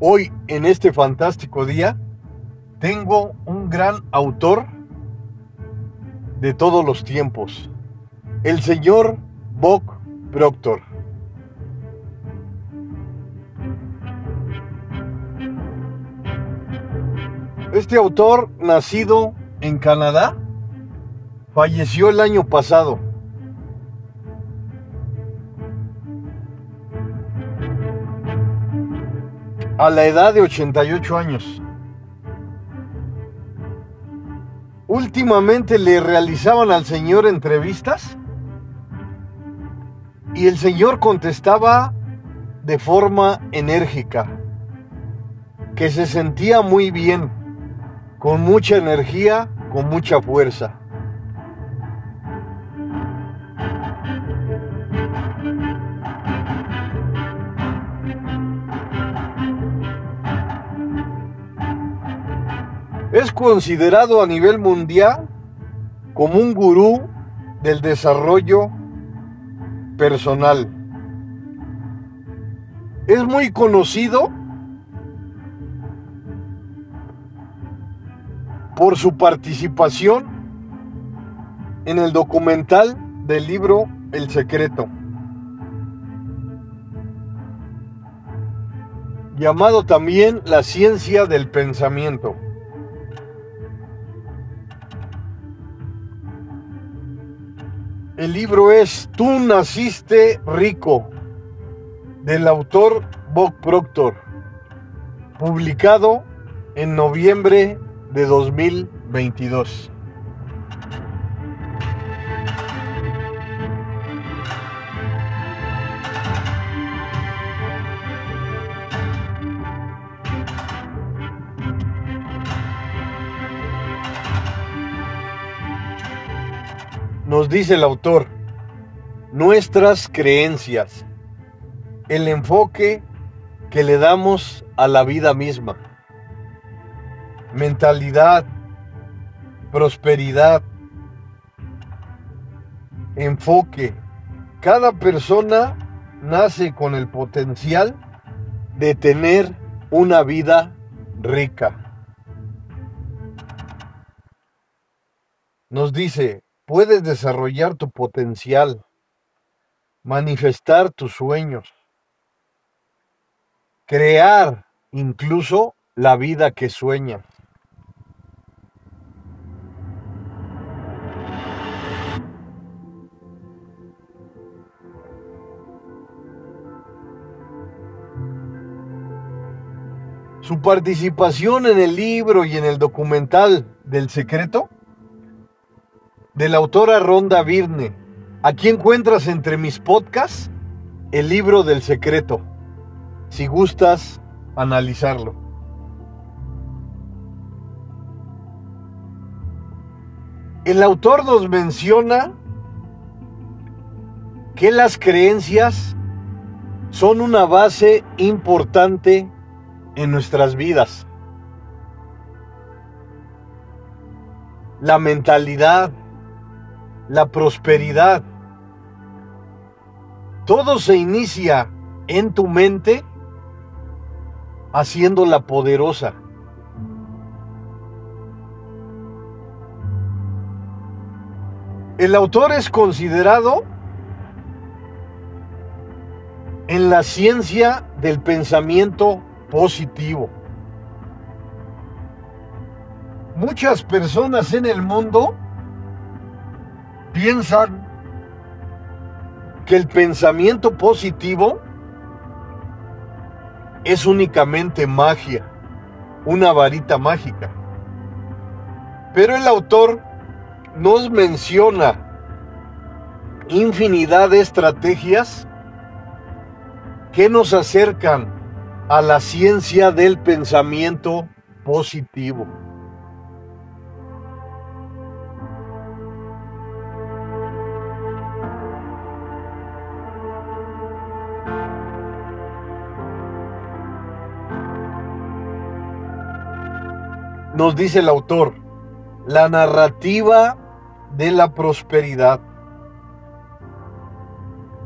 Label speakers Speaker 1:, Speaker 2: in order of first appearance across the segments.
Speaker 1: Hoy, en este fantástico día, tengo un gran autor de todos los tiempos, el señor Bob Proctor. Este autor, nacido en Canadá, falleció el año pasado. A la edad de 88 años. Últimamente le realizaban al señor entrevistas y el señor contestaba de forma enérgica, que se sentía muy bien, con mucha energía, con mucha fuerza. Es considerado a nivel mundial como un gurú del desarrollo personal. Es muy conocido por su participación en el documental del libro El Secreto, llamado también La Ciencia del Pensamiento. El libro es Tú naciste rico, del autor Bob Proctor, publicado en noviembre de 2022. Nos dice el autor, nuestras creencias, el enfoque que le damos a la vida misma, mentalidad, prosperidad, enfoque. Cada persona nace con el potencial de tener una vida rica. Nos dice, puedes desarrollar tu potencial, manifestar tus sueños, crear incluso la vida que sueñas. Su participación en el libro y en el documental del secreto de la autora Ronda Virne. Aquí encuentras entre mis podcasts el libro del secreto, si gustas analizarlo. El autor nos menciona que las creencias son una base importante en nuestras vidas. La mentalidad, la prosperidad. Todo se inicia en tu mente haciéndola poderosa. El autor es considerado en la ciencia del pensamiento positivo. Muchas personas en el mundo piensan que el pensamiento positivo es únicamente magia, una varita mágica. Pero el autor nos menciona infinidad de estrategias que nos acercan a la ciencia del pensamiento positivo. nos dice el autor, la narrativa de la prosperidad.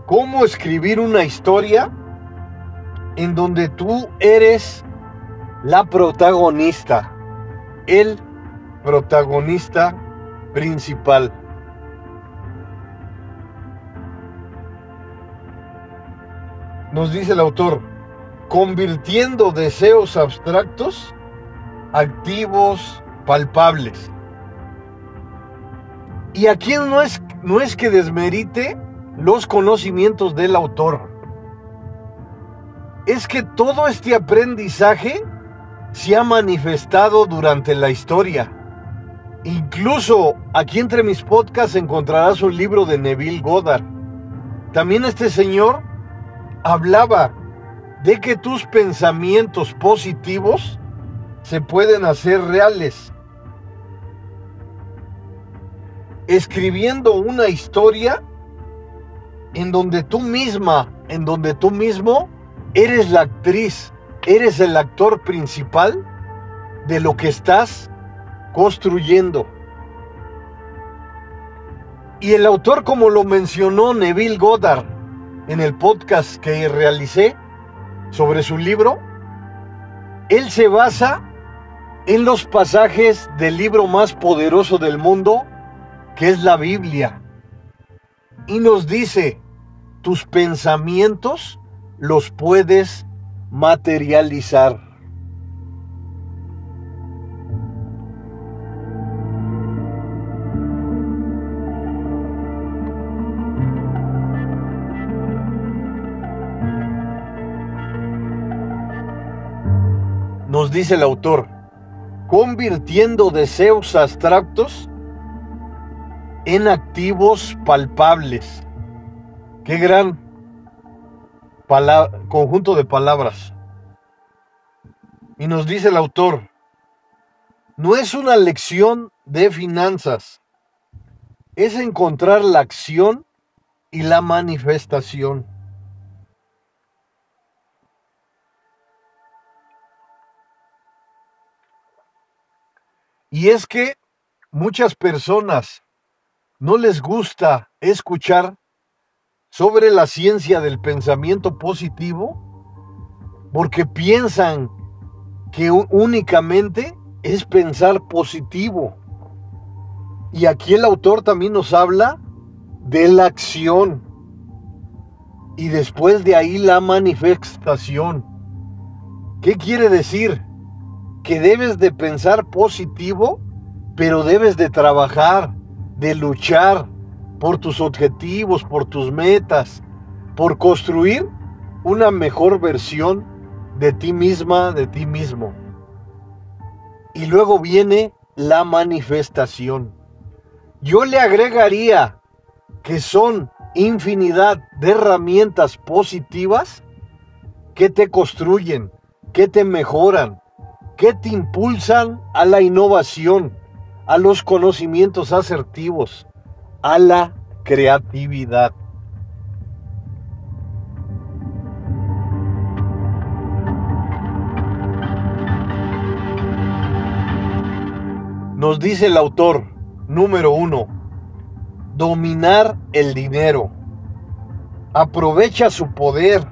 Speaker 1: ¿Cómo escribir una historia en donde tú eres la protagonista, el protagonista principal? Nos dice el autor, convirtiendo deseos abstractos activos palpables. Y aquí no es, no es que desmerite los conocimientos del autor. Es que todo este aprendizaje se ha manifestado durante la historia. Incluso aquí entre mis podcasts encontrarás un libro de Neville Goddard. También este señor hablaba de que tus pensamientos positivos se pueden hacer reales. Escribiendo una historia en donde tú misma, en donde tú mismo eres la actriz, eres el actor principal de lo que estás construyendo. Y el autor, como lo mencionó Neville Goddard, en el podcast que realicé sobre su libro, él se basa en los pasajes del libro más poderoso del mundo, que es la Biblia. Y nos dice, tus pensamientos los puedes materializar. nos dice el autor, convirtiendo deseos abstractos en activos palpables. Qué gran conjunto de palabras. Y nos dice el autor, no es una lección de finanzas, es encontrar la acción y la manifestación. Y es que muchas personas no les gusta escuchar sobre la ciencia del pensamiento positivo porque piensan que únicamente es pensar positivo. Y aquí el autor también nos habla de la acción y después de ahí la manifestación. ¿Qué quiere decir? que debes de pensar positivo, pero debes de trabajar, de luchar por tus objetivos, por tus metas, por construir una mejor versión de ti misma, de ti mismo. Y luego viene la manifestación. Yo le agregaría que son infinidad de herramientas positivas que te construyen, que te mejoran, que te impulsan a la innovación, a los conocimientos asertivos, a la creatividad. Nos dice el autor, número uno, dominar el dinero. Aprovecha su poder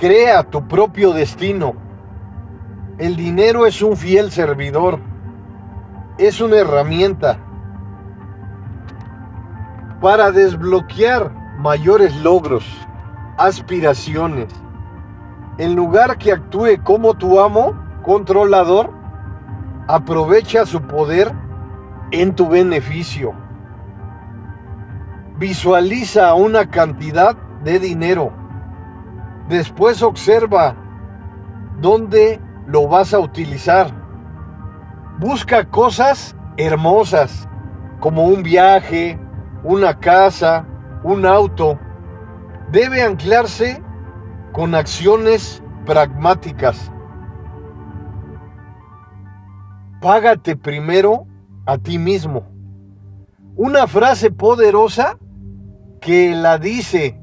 Speaker 1: Crea tu propio destino. El dinero es un fiel servidor. Es una herramienta para desbloquear mayores logros, aspiraciones. En lugar que actúe como tu amo, controlador, aprovecha su poder en tu beneficio. Visualiza una cantidad de dinero Después observa dónde lo vas a utilizar. Busca cosas hermosas, como un viaje, una casa, un auto. Debe anclarse con acciones pragmáticas. págate primero a ti mismo. Una frase poderosa que la dice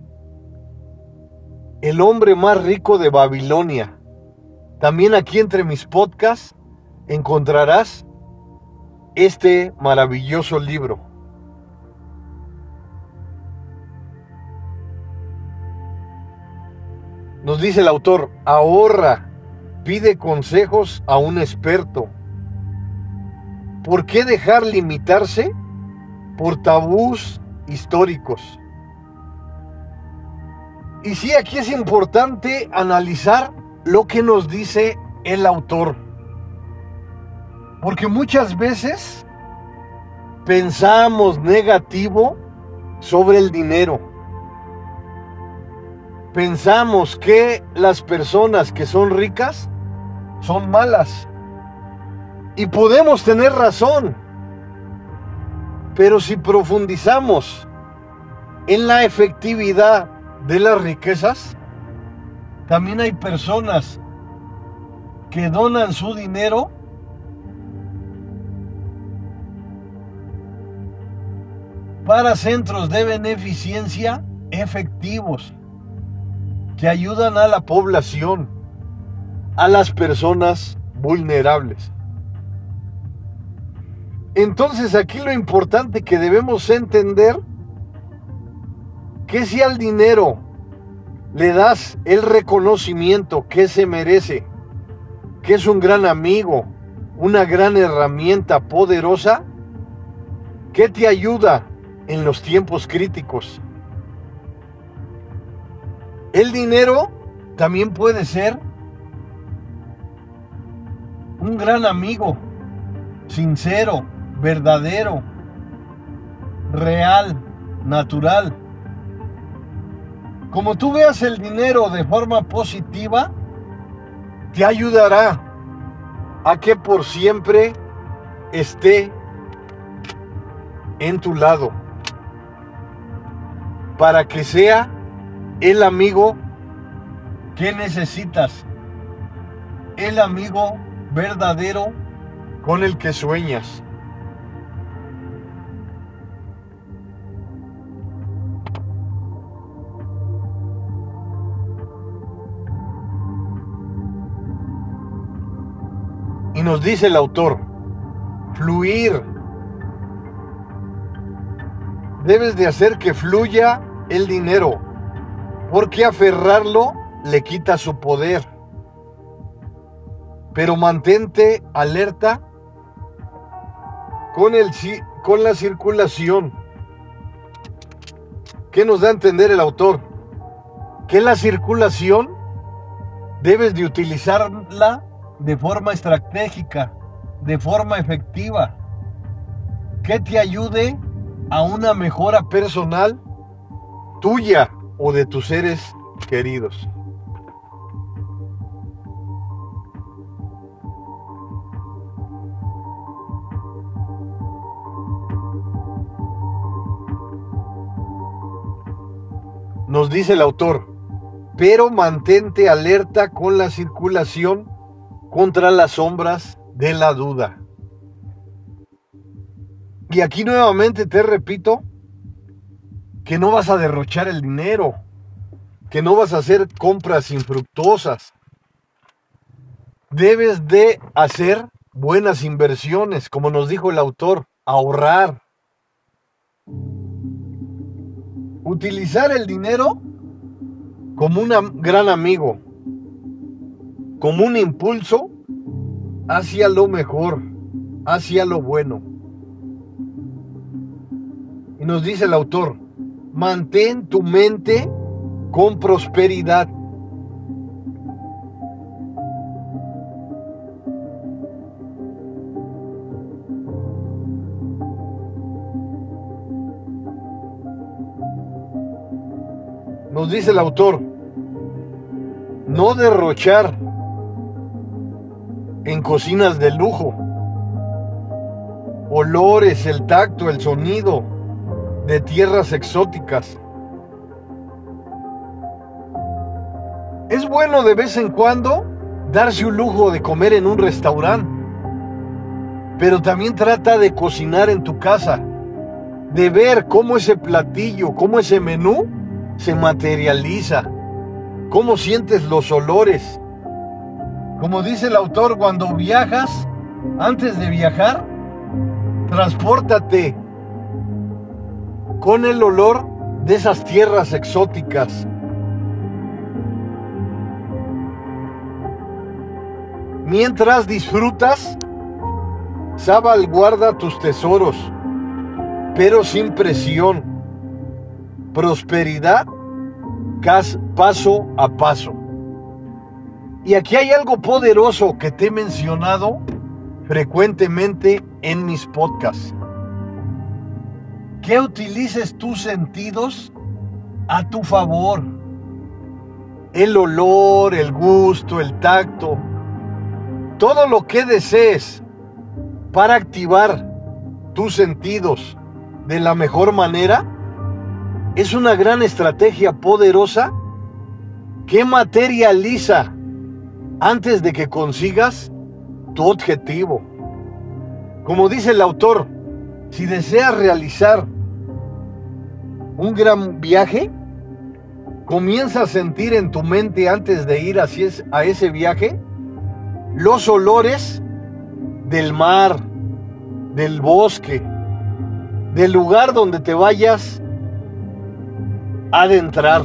Speaker 1: el hombre más rico de Babilonia. También aquí entre mis podcasts encontrarás este maravilloso libro. Nos dice el autor, ahorra, pide consejos a un experto. ¿Por qué dejar limitarse por tabús históricos? Y sí, aquí es importante analizar lo que nos dice el autor. Porque muchas veces pensamos negativo sobre el dinero. Pensamos que las personas que son ricas son malas. Y podemos tener razón. Pero si profundizamos en la efectividad de las riquezas, también hay personas que donan su dinero para centros de beneficencia efectivos que ayudan a la población, a las personas vulnerables. Entonces aquí lo importante que debemos entender que si al dinero le das el reconocimiento que se merece, que es un gran amigo, una gran herramienta poderosa, que te ayuda en los tiempos críticos. El dinero también puede ser un gran amigo, sincero, verdadero, real, natural. Como tú veas el dinero de forma positiva, te ayudará a que por siempre esté en tu lado, para que sea el amigo que necesitas, el amigo verdadero con el que sueñas. Nos dice el autor, fluir. Debes de hacer que fluya el dinero, porque aferrarlo le quita su poder. Pero mantente alerta con, el, con la circulación. ¿Qué nos da a entender el autor? Que la circulación debes de utilizarla de forma estratégica, de forma efectiva, que te ayude a una mejora personal tuya o de tus seres queridos. Nos dice el autor, pero mantente alerta con la circulación contra las sombras de la duda. Y aquí nuevamente te repito que no vas a derrochar el dinero, que no vas a hacer compras infructuosas. Debes de hacer buenas inversiones, como nos dijo el autor, ahorrar. Utilizar el dinero como un gran amigo, como un impulso hacia lo mejor, hacia lo bueno. Y nos dice el autor, mantén tu mente con prosperidad. Nos dice el autor, no derrochar en cocinas de lujo. Olores, el tacto, el sonido de tierras exóticas. Es bueno de vez en cuando darse un lujo de comer en un restaurante. pero también trata de cocinar en tu casa, de ver cómo ese platillo, cómo ese menú se materializa, cómo sientes los olores. Como dice el autor, cuando viajas, antes de viajar, transpórtate con el olor de esas tierras exóticas. Mientras disfrutas, Sabal guarda tus tesoros, pero sin presión. Prosperidad paso a paso. Y aquí hay algo poderoso que te he mencionado frecuentemente en mis podcasts. Que utilices tus sentidos a tu favor. El olor, el gusto, el tacto, todo lo que desees para activar tus sentidos de la mejor manera es una gran estrategia poderosa que materializa antes de que consigas tu objetivo. Como dice el autor, si deseas realizar un gran viaje, comienza a sentir en tu mente antes de ir a ese viaje los olores del mar, del bosque, del lugar donde te vayas a adentrar.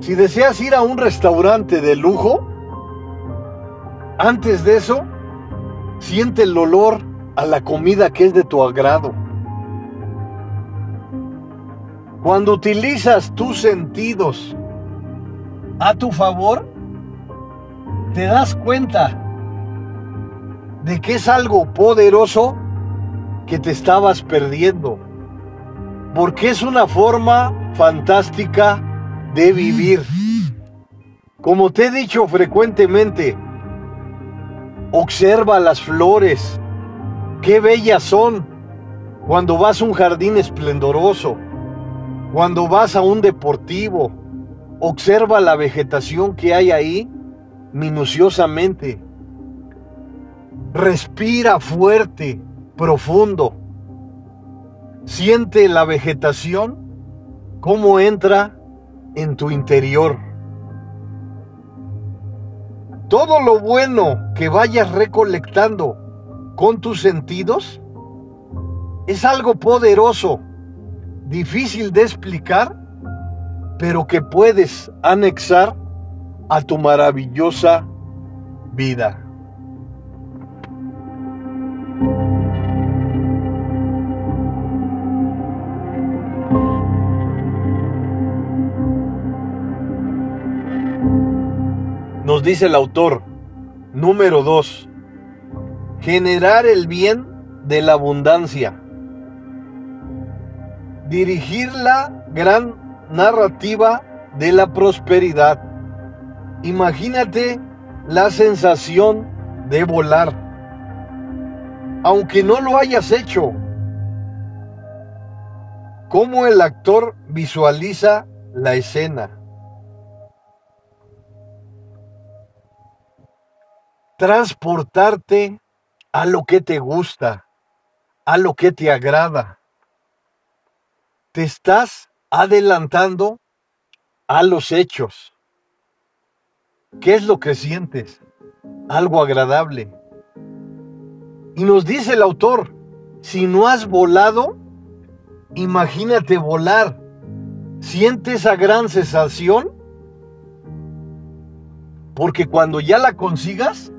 Speaker 1: Si deseas ir a un restaurante de lujo, antes de eso, siente el olor a la comida que es de tu agrado. Cuando utilizas tus sentidos a tu favor, te das cuenta de que es algo poderoso que te estabas perdiendo. Porque es una forma fantástica de vivir. Como te he dicho frecuentemente, observa las flores. Qué bellas son cuando vas a un jardín esplendoroso, cuando vas a un deportivo. Observa la vegetación que hay ahí minuciosamente. Respira fuerte, profundo. Siente la vegetación, cómo entra en tu interior. Todo lo bueno que vayas recolectando con tus sentidos es algo poderoso, difícil de explicar, pero que puedes anexar a tu maravillosa vida. Nos dice el autor, número 2, generar el bien de la abundancia, dirigir la gran narrativa de la prosperidad Imagínate la sensación de volar, aunque no lo hayas hecho. Cómo el actor visualiza la escena. Transportarte a lo que te gusta, a lo que te agrada. Te estás adelantando a los hechos. ¿Qué es lo que sientes? Algo agradable. Y nos dice el autor, si no has volado, imagínate volar. ¿Siente esa gran sensación? Porque cuando ya la consigas,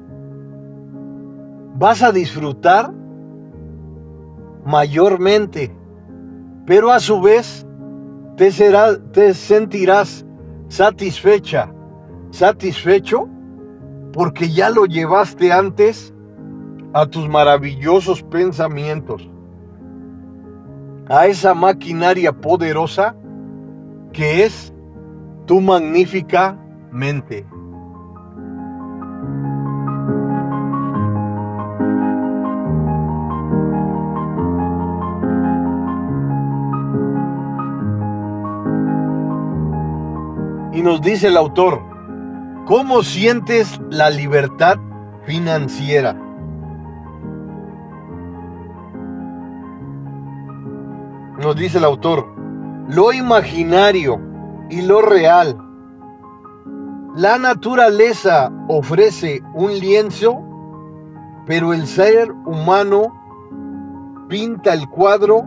Speaker 1: vas a disfrutar mayormente, pero a su vez te, será, te sentirás satisfecha satisfecho porque ya lo llevaste antes a tus maravillosos pensamientos, a esa maquinaria poderosa que es tu magnífica mente. Nos dice el autor, ¿Cómo sientes la libertad financiera. Nos dice el autor, lo imaginario y lo real. La naturaleza ofrece un lienzo, pero el ser humano pinta el cuadro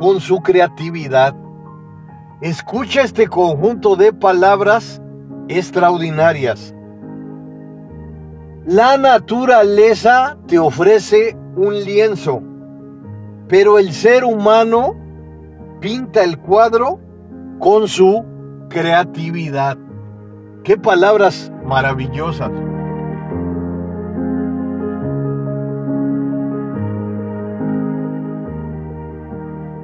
Speaker 1: con su creatividad. Escucha este conjunto de palabras extraordinarias. La naturaleza te ofrece un lienzo, pero el ser humano pinta el cuadro con su creatividad. Qué palabras maravillosas.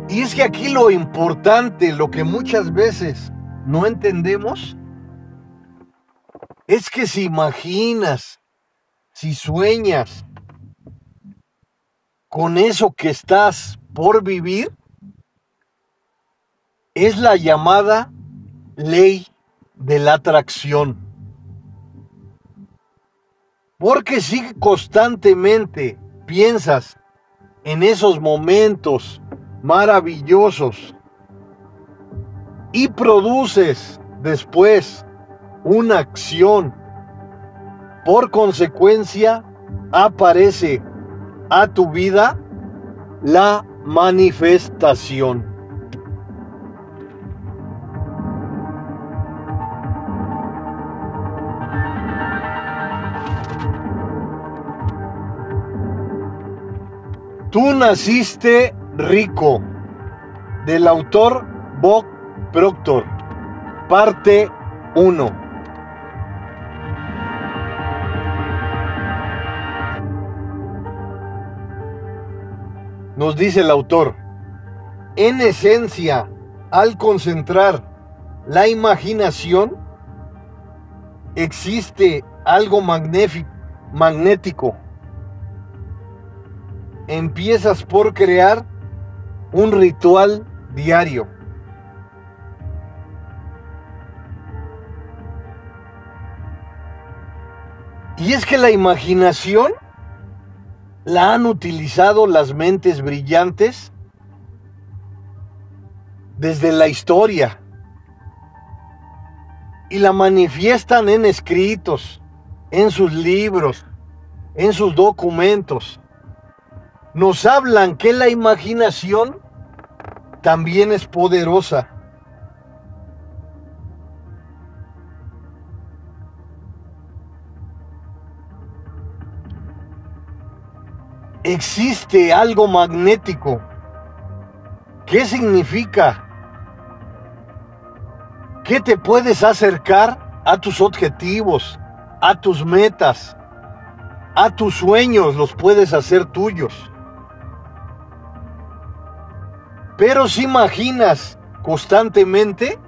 Speaker 1: Y es que aquí lo importante, lo que muchas veces no entendemos, es que si imaginas, si sueñas con eso que estás por vivir, es la llamada ley de la atracción. Porque si constantemente piensas en esos momentos maravillosos y produces después una acción, por consecuencia aparece a tu vida la manifestación. Tú naciste rico, del autor Bob Proctor, parte 1. Nos dice el autor, en esencia, al concentrar la imaginación, existe algo magnético empiezas por crear un ritual diario. Y es que la imaginación la han utilizado las mentes brillantes desde la historia y la manifiestan en escritos, en sus libros, en sus documentos nos hablan que la imaginación también es poderosa. Existe algo magnético. ¿Qué significa? Que te puedes acercar a tus objetivos, a tus metas, a tus sueños, los puedes hacer tuyos. Pero si imaginas constantemente,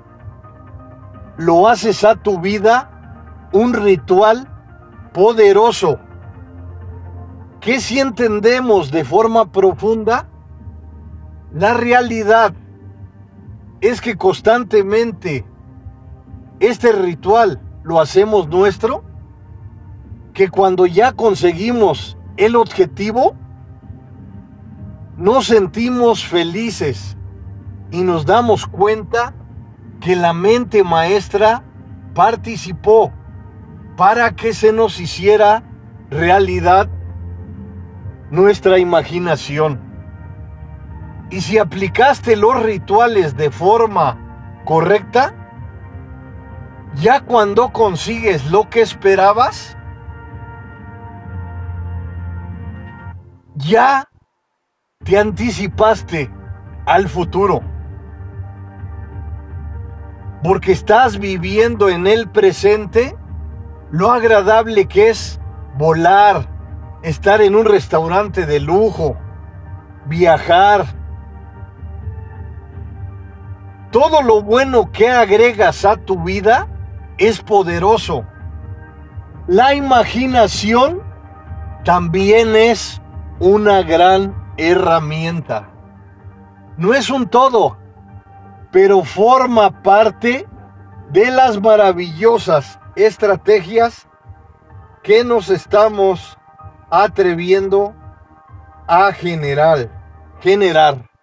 Speaker 1: lo haces a tu vida un ritual poderoso. Que si entendemos de forma profunda, la realidad es que constantemente este ritual lo hacemos nuestro, que cuando ya conseguimos el objetivo, nos sentimos felices y nos damos cuenta que la mente maestra participó para que se nos hiciera realidad nuestra imaginación. Y si aplicaste los rituales de forma correcta, ya cuando consigues lo que esperabas, ya te anticipaste al futuro. Porque estás viviendo en el presente lo agradable que es volar, estar en un restaurante de lujo, viajar. Todo lo bueno que agregas a tu vida es poderoso. La imaginación también es una gran herramienta. No es un todo, pero forma parte de las maravillosas estrategias que nos estamos atreviendo a generar, generar.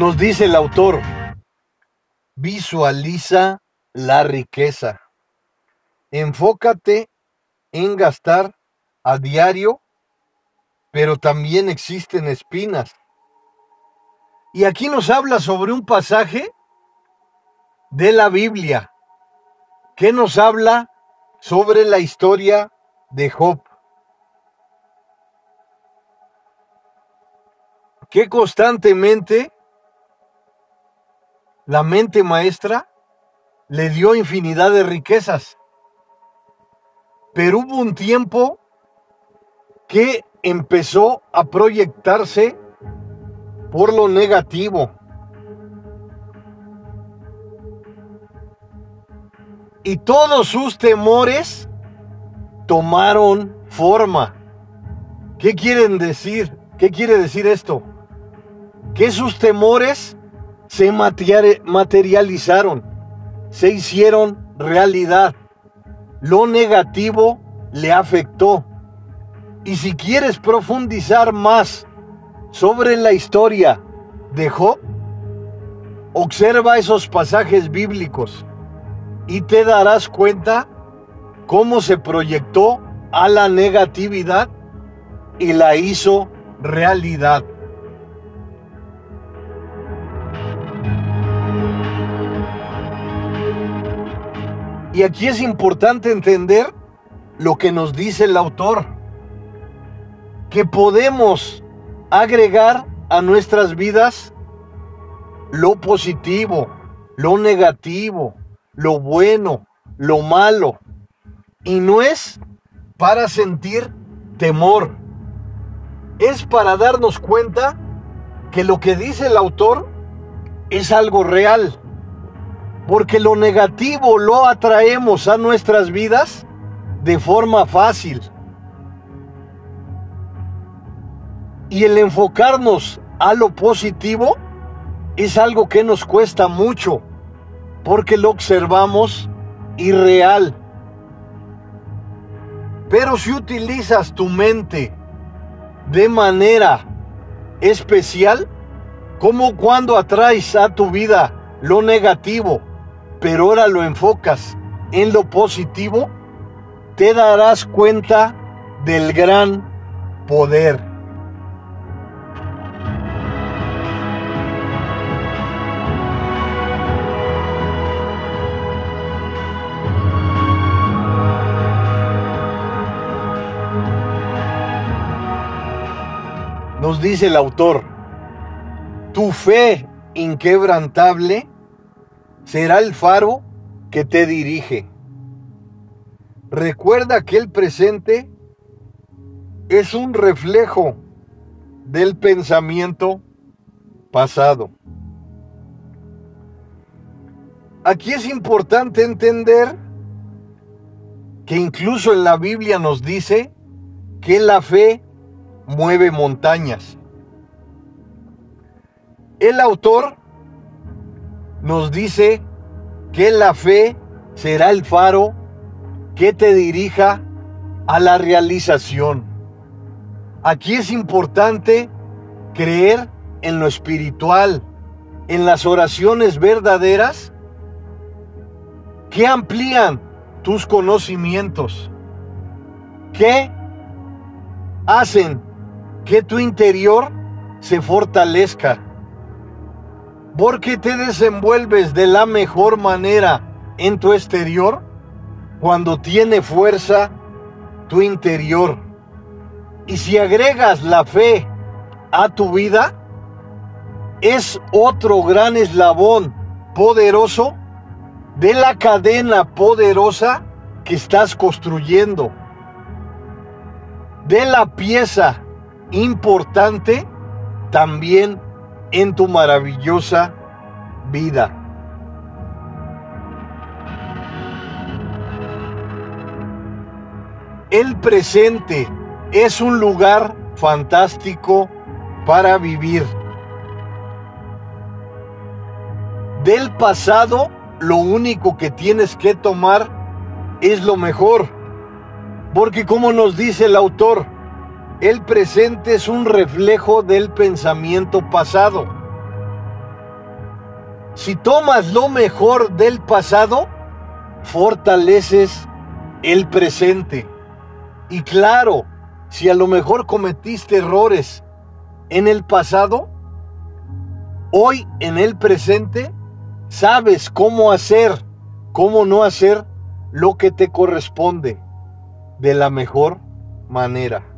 Speaker 1: Nos dice el autor, visualiza la riqueza. Enfócate en gastar a diario, pero también existen espinas. Y aquí nos habla sobre un pasaje de la Biblia que nos habla sobre la historia de Job. Que constantemente la mente maestra le dio infinidad de riquezas. Pero hubo un tiempo que empezó a proyectarse por lo negativo. Y todos sus temores tomaron forma. ¿Qué quieren decir? ¿Qué quiere decir esto? Que sus temores se materializaron, se hicieron realidad. Lo negativo le afectó. Y si quieres profundizar más sobre la historia de Job, observa esos pasajes bíblicos y te darás cuenta cómo se proyectó a la negatividad y la hizo realidad. Y aquí es importante entender lo que nos dice el autor, que podemos agregar a nuestras vidas lo positivo, lo negativo, lo bueno, lo malo. Y no es para sentir temor, es para darnos cuenta que lo que dice el autor es algo real. Porque lo negativo lo atraemos a nuestras vidas de forma fácil. Y el enfocarnos a lo positivo es algo que nos cuesta mucho, porque lo observamos irreal. Pero si utilizas tu mente de manera especial, como cuando atraes a tu vida lo negativo, pero ahora lo enfocas en lo positivo, te darás cuenta del gran poder. Nos dice el autor, tu fe inquebrantable será el faro que te dirige. Recuerda que el presente es un reflejo del pensamiento pasado. Aquí es importante entender que incluso en la Biblia nos dice que la fe mueve montañas. El autor nos dice que la fe será el faro que te dirija a la realización. Aquí es importante creer en lo espiritual, en las oraciones verdaderas que amplían tus conocimientos, que hacen que tu interior se fortalezca porque te desenvuelves de la mejor manera en tu exterior cuando tiene fuerza tu interior. Y si agregas la fe a tu vida, es otro gran eslabón poderoso de la cadena poderosa que estás construyendo. De la pieza importante también en tu maravillosa vida. El presente es un lugar fantástico para vivir. Del pasado, lo único que tienes que tomar es lo mejor. Porque como nos dice el autor, el presente es un reflejo del pensamiento pasado. Si tomas lo mejor del pasado, fortaleces el presente. Y claro, si a lo mejor cometiste errores en el pasado, hoy en el presente sabes cómo hacer, cómo no hacer lo que te corresponde de la mejor manera.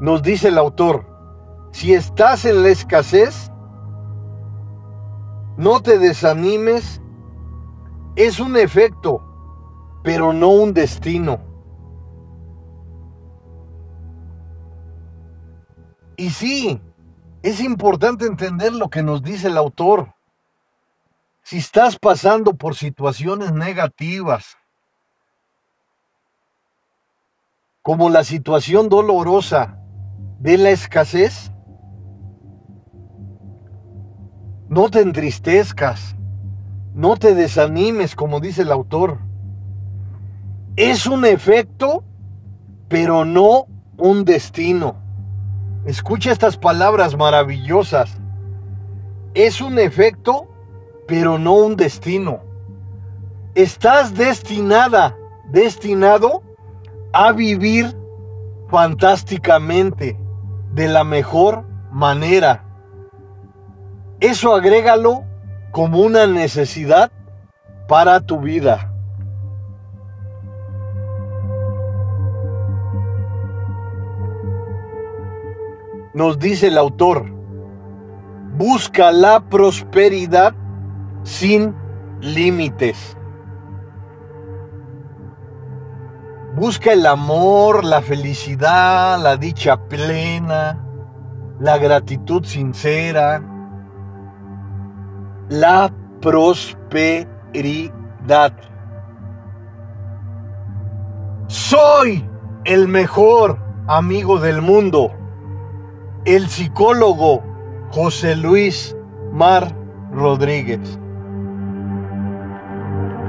Speaker 1: Nos dice el autor, si estás en la escasez, no te desanimes, es un efecto, pero no un destino. Y sí, es importante entender lo que nos dice el autor. Si estás pasando por situaciones negativas, como la situación dolorosa de la escasez, no te entristezcas, no te desanimes, como dice el autor. Es un efecto, pero no un destino. Escucha estas palabras maravillosas. Es un efecto, pero no un destino. Estás destinada, destinado a vivir fantásticamente de la mejor manera. Eso agrégalo como una necesidad para tu vida. Nos dice el autor, busca la prosperidad sin límites. Busca el amor, la felicidad, la dicha plena, la gratitud sincera, la prosperidad. Soy el mejor amigo del mundo, el psicólogo José Luis Mar Rodríguez.